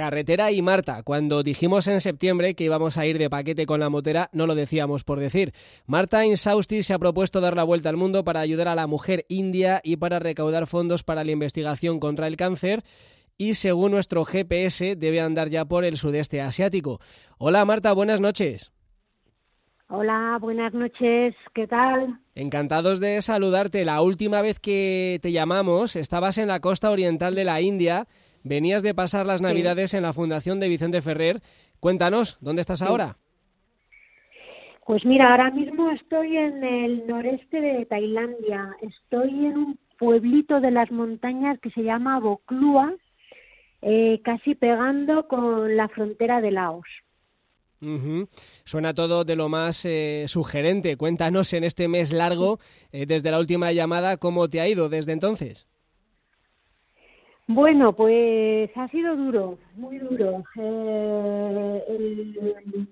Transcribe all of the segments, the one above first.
Carretera y Marta, cuando dijimos en septiembre que íbamos a ir de paquete con la motera, no lo decíamos por decir. Marta Insausti se ha propuesto dar la vuelta al mundo para ayudar a la mujer india y para recaudar fondos para la investigación contra el cáncer y según nuestro GPS debe andar ya por el sudeste asiático. Hola Marta, buenas noches. Hola, buenas noches, ¿qué tal? Encantados de saludarte. La última vez que te llamamos estabas en la costa oriental de la India Venías de pasar las Navidades en la Fundación de Vicente Ferrer. Cuéntanos, ¿dónde estás ahora? Pues mira, ahora mismo estoy en el noreste de Tailandia. Estoy en un pueblito de las montañas que se llama Boklua, eh, casi pegando con la frontera de Laos. Suena todo de lo más eh, sugerente. Cuéntanos en este mes largo, eh, desde la última llamada, cómo te ha ido desde entonces. Bueno, pues ha sido duro, muy duro. Eh,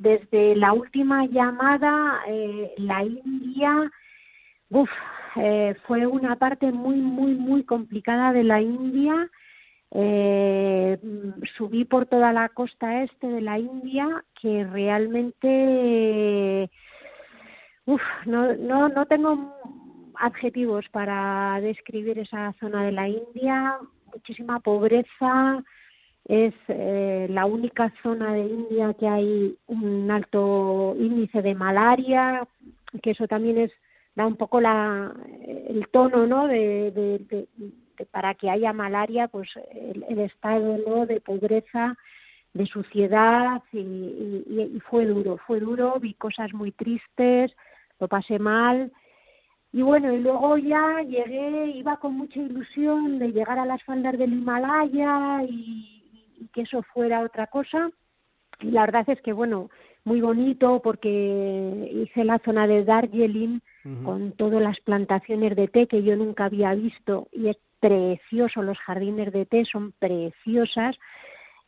desde la última llamada, eh, la India, uf, eh, fue una parte muy, muy, muy complicada de la India. subí por toda la costa este de la India, que realmente, uf, no, no, no tengo adjetivos para describir esa zona de la India muchísima pobreza, es eh, la única zona de India que hay un alto índice de malaria, que eso también es da un poco la, el tono ¿no? de, para que haya malaria, pues el, estado ¿no? de pobreza, de suciedad y, y, fue duro, fue duro, vi cosas muy tristes, lo pasé mal y bueno, y luego ya llegué, iba con mucha ilusión de llegar a las faldas del Himalaya y, que eso fuera otra cosa. Y la verdad es que, bueno, muy bonito porque hice la zona de Darjeeling con todas las plantaciones de té que yo nunca había visto y es precioso, los jardines de té son preciosas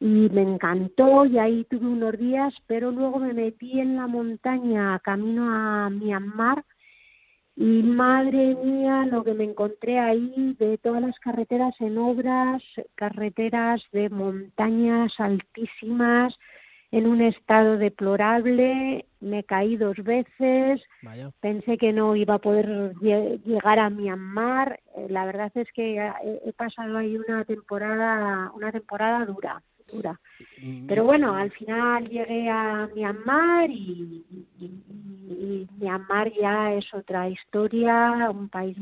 y me encantó y ahí tuve unos días, pero luego me metí en la montaña camino a Myanmar y madre mía, lo que me encontré ahí de todas las carreteras en obras, carreteras de montañas altísimas, en un estado deplorable, me caí dos veces, pensé que no iba a poder llegar a Myanmar, eh, la verdad es que he pasado ahí una temporada, una temporada dura. Mm, Pero bueno, al final llegué a Myanmar y, Myanmar ya es otra historia, un país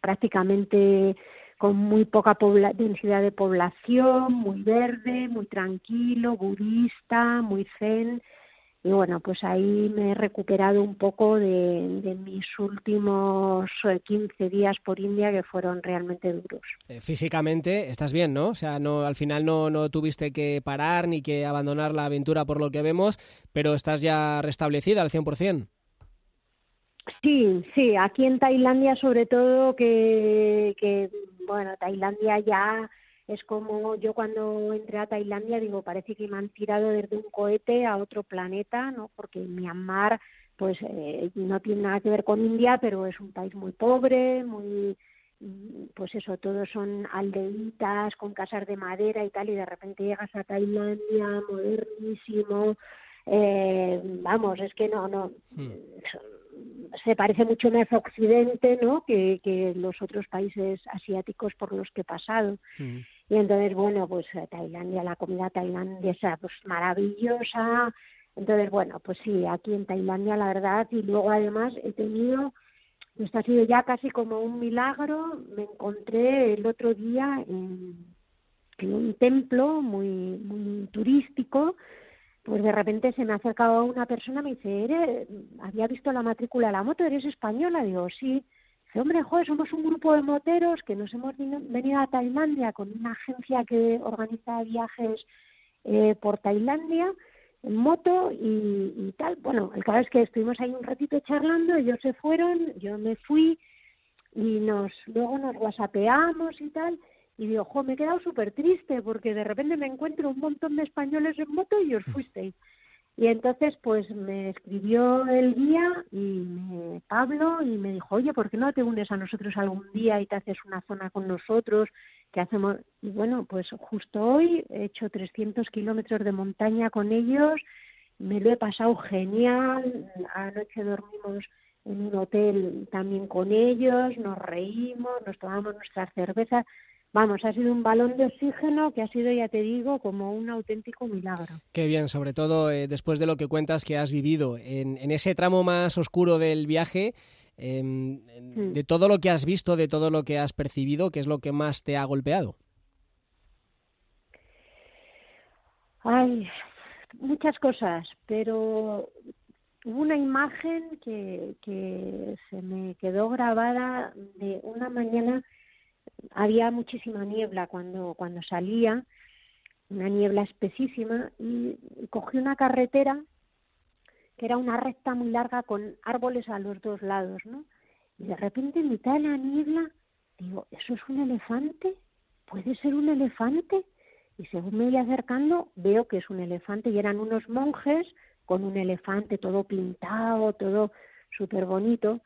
prácticamente con muy poca densidad de población, muy verde, muy tranquilo, budista, muy zen y bueno, pues ahí me he recuperado un poco de, mis últimos 15 eh, días por India que fueron realmente duros. Eh, físicamente estás bien, ¿no? O sea, no al final no, no tuviste que parar ni que abandonar la aventura por lo que vemos, pero estás ya restablecida al 100%. Sí, sí, aquí en Tailandia sobre todo que, que bueno, Tailandia ya es como yo cuando entré a Tailandia digo parece que me han tirado desde un cohete a otro planeta no porque Myanmar pues eh, no tiene nada que ver con India pero es un país muy pobre muy pues eso todos son aldeitas con casas de madera y tal y de repente llegas a Tailandia modernísimo eh, vamos es que no no hmm. se parece mucho más a Occidente no que, que los otros países asiáticos por los que he pasado hmm. Y entonces, bueno, pues eh, Tailandia, la comida tailandesa, pues maravillosa. Entonces, bueno, pues sí, aquí en Tailandia, la verdad, y luego además he tenido, esto ha sido ya casi como un milagro, me encontré el otro día en, un templo muy, muy turístico, pues de repente se me ha una persona, me dice, ¿Eres, había visto la matrícula de la moto, ¿eres española? Digo, sí hombre, joder, somos un grupo de moteros que nos hemos venido a Tailandia con una agencia que organiza viajes eh, por Tailandia en moto y, tal. Bueno, el caso es que estuvimos ahí un ratito charlando, ellos se fueron, yo me fui y nos luego nos whatsappeamos y tal. Y digo, jo, me he quedado súper triste porque de repente me encuentro un montón de españoles en moto y os fuisteis. Y entonces, pues me escribió el guía y Pablo y me dijo, oye, ¿por qué no te unes a nosotros algún día y te haces una zona con nosotros? que hacemos? Y bueno, pues justo hoy he hecho 300 kilómetros de montaña con ellos, me lo he pasado genial, anoche dormimos en un hotel también con ellos, nos reímos, nos tomamos nuestras cervezas vamos, ha sido un balón de oxígeno que ha sido, ya te digo, como un auténtico milagro. Qué bien, sobre todo eh, después de lo que cuentas que has vivido en, ese tramo más oscuro del viaje. Em, mm. De todo lo que has visto, de todo lo que has percibido, ¿qué es lo que más te ha golpeado? Ay, muchas cosas, pero hubo una imagen que, que se me quedó grabada de una mañana había muchísima niebla cuando, cuando salía, una niebla espesísima, y, cogí una carretera que era una recta muy larga con árboles a los dos lados, ¿no? Y de repente en mitad de la niebla digo, ¿eso es un elefante? ¿Puede ser un elefante? Y según me voy acercando veo que es un elefante y eran unos monjes con un elefante todo pintado, todo súper bonito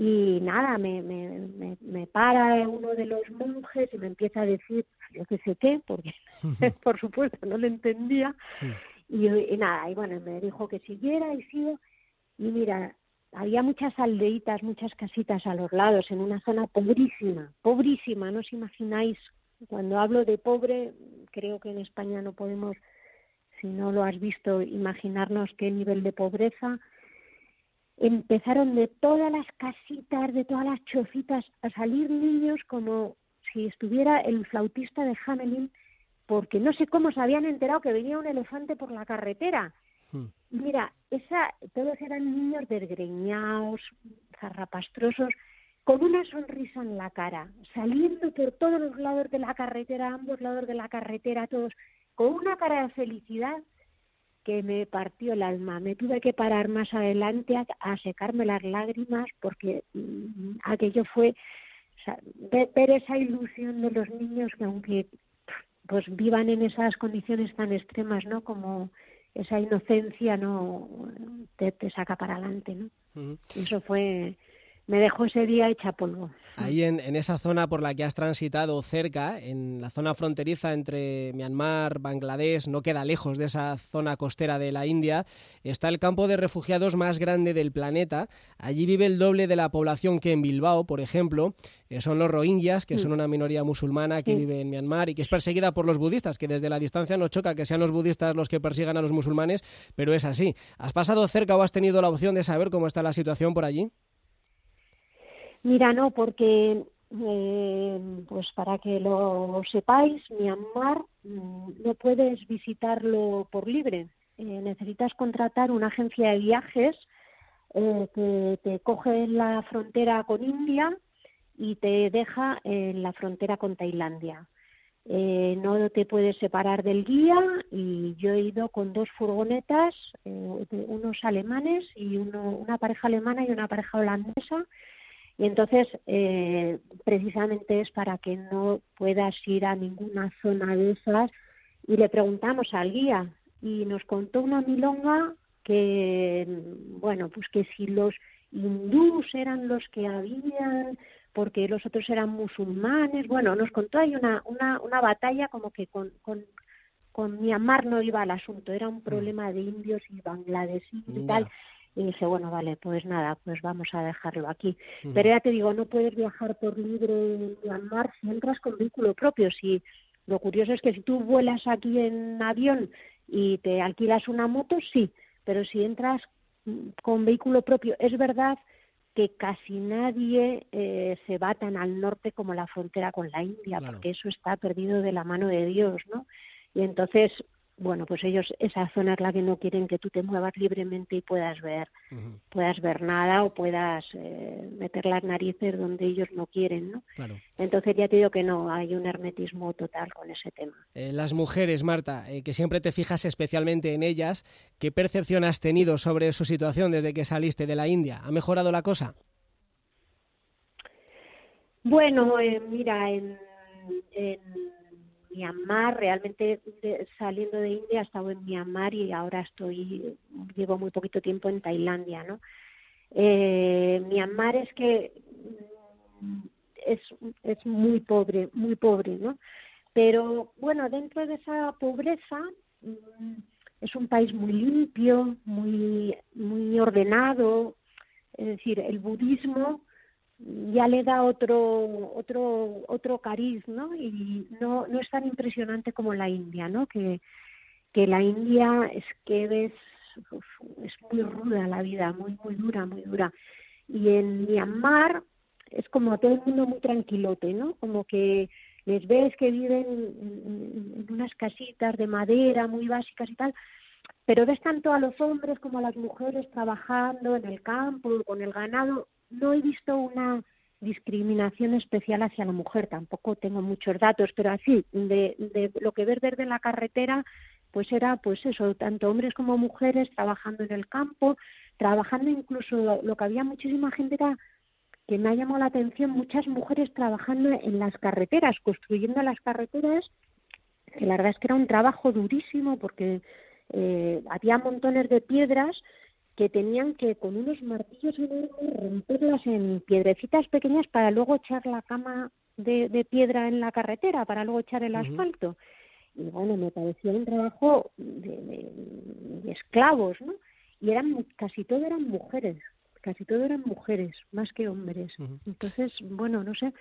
y nada, me, me, me, para uno de los monjes y me empieza a decir yo qué sé qué, porque por supuesto no lo entendía. Y, nada, y bueno, me dijo que siguiera y sigo. Y mira, había muchas aldeitas, muchas casitas a los lados, en una zona pobrísima, pobrísima, no os imagináis. Cuando hablo de pobre, creo que en España no podemos, si no lo has visto, imaginarnos qué nivel de pobreza empezaron de todas las casitas, de todas las chocitas, a salir niños como si estuviera el flautista de Hamelin, porque no sé cómo se habían enterado que venía un elefante por la carretera. Hmm. Mira, esa, todos eran niños desgreñados, zarrapastrosos, con una sonrisa en la cara, saliendo por todos los lados de la carretera, ambos lados de la carretera, todos con una cara de felicidad que me partió el alma. Me tuve que parar más adelante a, secarme las lágrimas porque mm, aquello fue ver, esa ilusión de los niños que aunque pues vivan en esas condiciones tan extremas, ¿no? Como esa inocencia no te, saca para adelante, ¿no? Eso fue me dejó ese día hecha polvo. Ahí en, esa zona por la que has transitado cerca, en la zona fronteriza entre Myanmar, Bangladesh, no queda lejos de esa zona costera de la India, está el campo de refugiados más grande del planeta. Allí vive el doble de la población que en Bilbao, por ejemplo. Eh, son los rohingyas, que son mm. una minoría musulmana que vive en Myanmar y que es perseguida por los budistas, que desde la distancia nos choca que sean los budistas los que persigan a los musulmanes, pero es así. ¿Has pasado cerca o has tenido la opción de saber cómo está la situación por allí? Mira, no, porque eh, pues para que lo sepáis, Myanmar mm, no puedes visitarlo por libre. Eh, necesitas contratar una agencia de viajes eh, que te coge en la frontera con India y te deja en la frontera con Tailandia. no te puedes separar del guía y yo he ido con dos furgonetas, unos alemanes y una pareja alemana y una pareja holandesa y entonces, eh, precisamente es para que no puedas ir a ninguna zona de esas. Y le preguntamos al guía y nos contó una milonga que, bueno, pues que si los hindús eran los que habían, porque los otros eran musulmanes, bueno, nos contó ahí una, una, una batalla como que con, con, con Myanmar no iba al asunto, era un mm. problema de indios y bangladesíes y tal y dije, bueno, vale, pues nada, pues vamos a dejarlo aquí. Pero ya te digo, no puedes viajar por libre en Myanmar si entras con vehículo propio. Si lo curioso es que si tú vuelas aquí en avión y te alquilas una moto, sí, pero si entras con vehículo propio, es verdad que casi nadie eh, se va tan al norte como la frontera con la India, porque eso está perdido de la mano de Dios, ¿no? Y entonces bueno, pues ellos esa zona es la que no quieren que tú te muevas libremente y puedas ver, puedas ver nada o puedas eh, meter las narices donde ellos no quieren, ¿no? Entonces ya te digo que no, hay un hermetismo total con ese tema. Eh, las mujeres, Marta, eh, que siempre te fijas especialmente en ellas, ¿qué percepción has tenido sobre su situación desde que saliste de la India? ¿Ha mejorado la cosa? Bueno, mira, en Myanmar, realmente saliendo de India he estado en Myanmar y ahora estoy, llevo muy poquito tiempo en Tailandia, ¿no? Eh, Myanmar es que mm, es, es muy pobre, muy pobre, ¿no? Pero bueno, dentro de esa pobreza mm, es un país muy limpio, muy, muy ordenado, es decir, el budismo ya le da otro otro otro cariz no y no no es tan impresionante como la India no que que la India es que es es muy ruda la vida muy muy dura muy dura. Y en Myanmar es como todo el mundo muy tranquilote no como que les ves que viven en, en unas casitas de madera muy básicas y tal pero ves tanto a los hombres como a las mujeres trabajando en el campo con el ganado no he visto una discriminación especial hacia la mujer, tampoco tengo muchos datos, pero así, de, de lo que ves desde la carretera, pues era pues eso, tanto hombres como mujeres trabajando en el campo, trabajando incluso, lo que había muchísima gente era que me ha llamado la atención, muchas mujeres trabajando en las carreteras, construyendo las carreteras, que la verdad es que era un trabajo durísimo porque eh, había montones de piedras que tenían que con unos martillos enormes romperlas en piedrecitas pequeñas para luego echar la cama de, de piedra en la carretera, para luego echar el asfalto. Y bueno, me parecía un trabajo de, de, esclavos, ¿no? Y eran casi todo eran mujeres, casi todo eran mujeres, más que hombres. Entonces, bueno, no sé,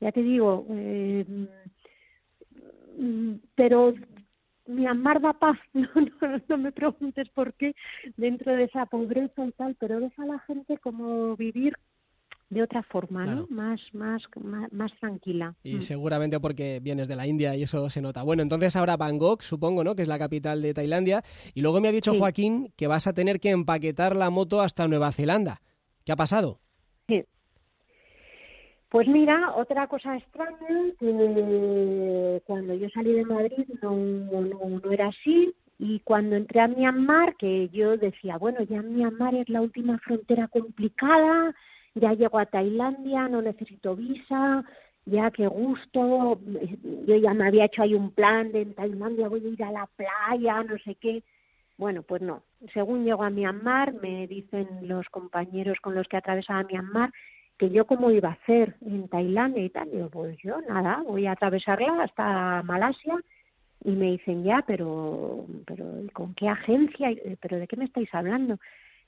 ya te digo, eh, mm, pero Myanmar da paz, no, no, no, me preguntes por qué dentro de esa pobreza y tal, pero ves a la gente como vivir de otra forma, ¿no? Más, más, más, tranquila. Y mm. seguramente porque vienes de la India y eso se nota. Bueno, entonces ahora Bangkok, supongo, ¿no? Que es la capital de Tailandia. Y luego me ha dicho Joaquín que vas a tener que empaquetar la moto hasta Nueva Zelanda. ¿Qué ha pasado? Sí, pues mira, otra cosa extraña, que cuando yo salí de Madrid no, no, era así, y cuando entré a Myanmar, que yo decía, bueno, ya Myanmar es la última frontera complicada, ya llego a Tailandia, no necesito visa, ya qué gusto, yo ya me había hecho ahí un plan de en Tailandia voy a ir a la playa, no sé qué. Bueno, pues no. Según llego a Myanmar, me dicen los compañeros con los que atravesaba Myanmar que yo cómo iba a hacer en Tailandia y tal. Digo, pues yo nada, voy a atravesarla hasta Malasia y me dicen ya, pero, pero ¿con qué agencia? ¿Pero de qué me estáis hablando?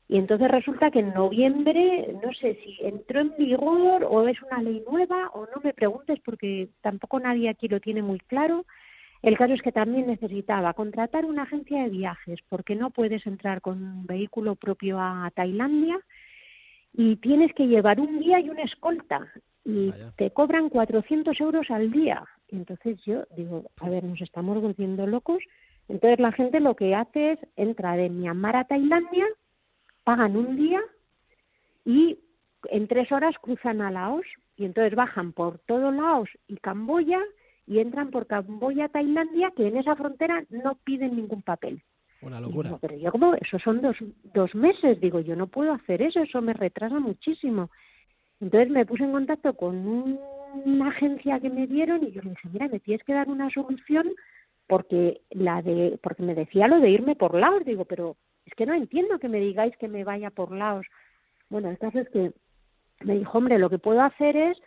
Y entonces resulta que en noviembre, no sé si entró en vigor o es una ley nueva o no me preguntes porque tampoco nadie aquí lo tiene muy claro. El caso es que también necesitaba contratar una agencia de viajes porque no puedes entrar con un vehículo propio a Tailandia y tienes que llevar un guía y una escolta y te cobran 400 euros al día. Entonces yo digo, a ver, nos estamos volviendo locos. Entonces la gente lo que hace es entra de Myanmar a Tailandia, pagan un día y en tres horas cruzan a Laos y entonces bajan por todo Laos y Camboya y entran por Camboya a Tailandia, que en esa frontera no piden ningún papel. Una locura. pero yo como, eso son dos, dos meses, digo, yo no puedo hacer eso, eso me retrasa muchísimo. Entonces me puse en contacto con una agencia que me dieron y yo le dije, mira, me tienes que dar una solución porque la de porque me decía lo de irme por Laos, digo, pero es que no entiendo que me digáis que me vaya por Laos. Bueno, el caso es que me dijo, hombre, lo que puedo hacer es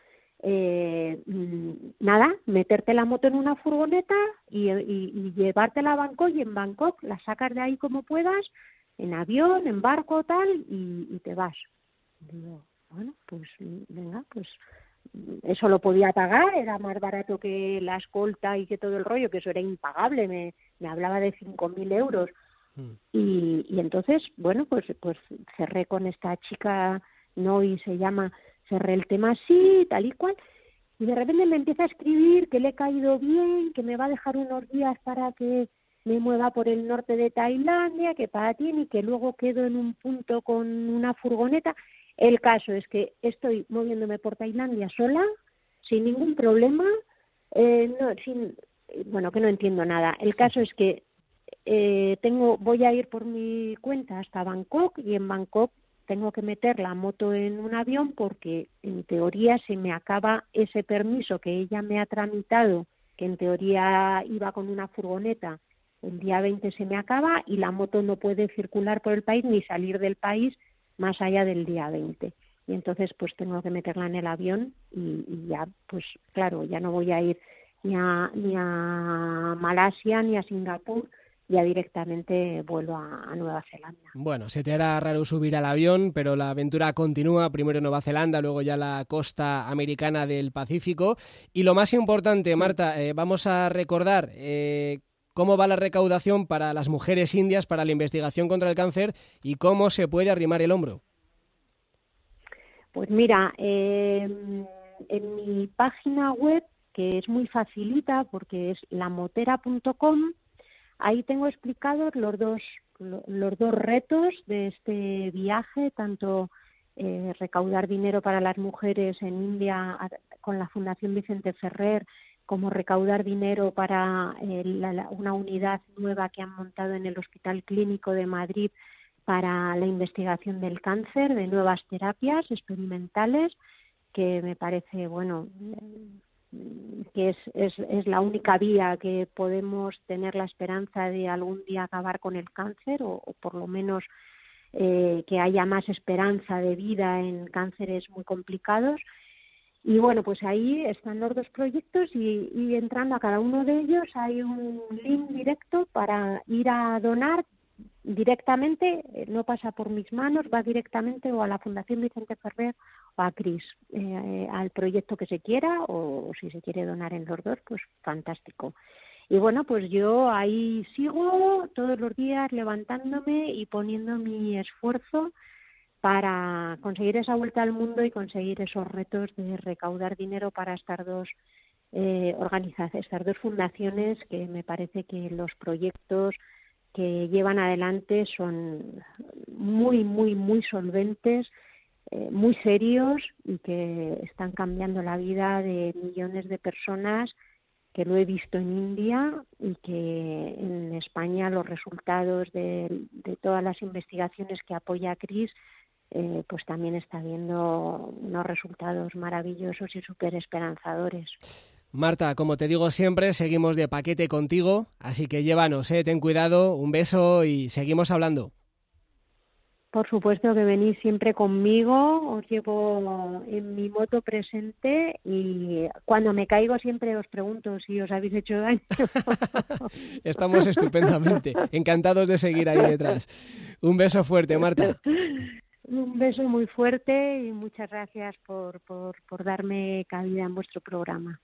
eh, mm, nada, meterte la moto en una furgoneta y, y, llevártela a Bangkok y en Bangkok la sacas de ahí como puedas, en avión, en barco, tal, y, te vas. Digo, bueno, pues venga, pues eso lo podía pagar, era más barato que la escolta y que todo el rollo, que eso era impagable, me, me hablaba de cinco mil euros. Hmm. Y, y entonces, bueno, pues, pues cerré con esta chica, no, y se llama cerré el tema así, tal y cual, y de repente me empieza a escribir que le he caído bien, que me va a dejar unos días para que me mueva por el norte de Tailandia, que para ti, y que luego quedo en un punto con una furgoneta. El caso es que estoy moviéndome por Tailandia sola, sin ningún problema, eh, no, sin, bueno, que no entiendo nada. El caso es que eh, tengo, voy a ir por mi cuenta hasta Bangkok y en Bangkok tengo que meter la moto en un avión porque en teoría se me acaba ese permiso que ella me ha tramitado que en teoría iba con una furgoneta, el día 20 se me acaba y la moto no puede circular por el país ni salir del país más allá del día 20. Y entonces pues tengo que meterla en el avión y, y ya, pues claro, ya no voy a ir ni a, ni a Malasia ni a Singapur, ya directamente vuelvo a, Nueva Zelanda. Bueno, se te hará raro subir al avión, pero la aventura continúa, primero Nueva Zelanda, luego ya la costa americana del Pacífico. Y lo más importante, Marta, eh, vamos a recordar eh, cómo va la recaudación para las mujeres indias para la investigación contra el cáncer y cómo se puede arrimar el hombro. Pues mira, em, en mi página web, que es muy facilita porque es lamotera.com, Ahí tengo explicados los dos, los dos retos de este viaje, tanto eh, recaudar dinero para las mujeres en India con la Fundación Vicente Ferrer, como recaudar dinero para eh, una unidad nueva que han montado en el Hospital Clínico de Madrid para la investigación del cáncer, de nuevas terapias experimentales, que me parece, bueno, que es, es, es, la única vía que podemos tener la esperanza de algún día acabar con el cáncer o, por lo menos eh, que haya más esperanza de vida en cánceres muy complicados. Y bueno, pues ahí están los dos proyectos y, y entrando a cada uno de ellos hay un link directo para ir a donar directamente, eh, no pasa por mis manos, va directamente o a la Fundación Vicente Ferrer o a CRIS, eh, al proyecto que se quiera o, si se quiere donar en los dos, pues fantástico. Y bueno, pues yo ahí sigo todos los días levantándome y poniendo mi esfuerzo para conseguir esa vuelta al mundo y conseguir esos retos de recaudar dinero para estas dos eh, organizaciones, estas dos fundaciones que me parece que los proyectos que llevan adelante son muy, muy, muy solventes, eh, muy serios y que están cambiando la vida de millones de personas que lo he visto en India y que en España los resultados de, todas las investigaciones que apoya CRIS eh, pues también está viendo unos resultados maravillosos y súper esperanzadores. Marta, como te digo siempre, seguimos de paquete contigo, así que llévanos, ¿eh? ten cuidado, un beso y seguimos hablando. Por supuesto que venís siempre conmigo, os llevo en mi moto presente y cuando me caigo siempre os pregunto si os habéis hecho daño. Estamos estupendamente, encantados de seguir ahí detrás. Un beso fuerte, Marta. Un beso muy fuerte y muchas gracias por, por, por darme cabida en vuestro programa.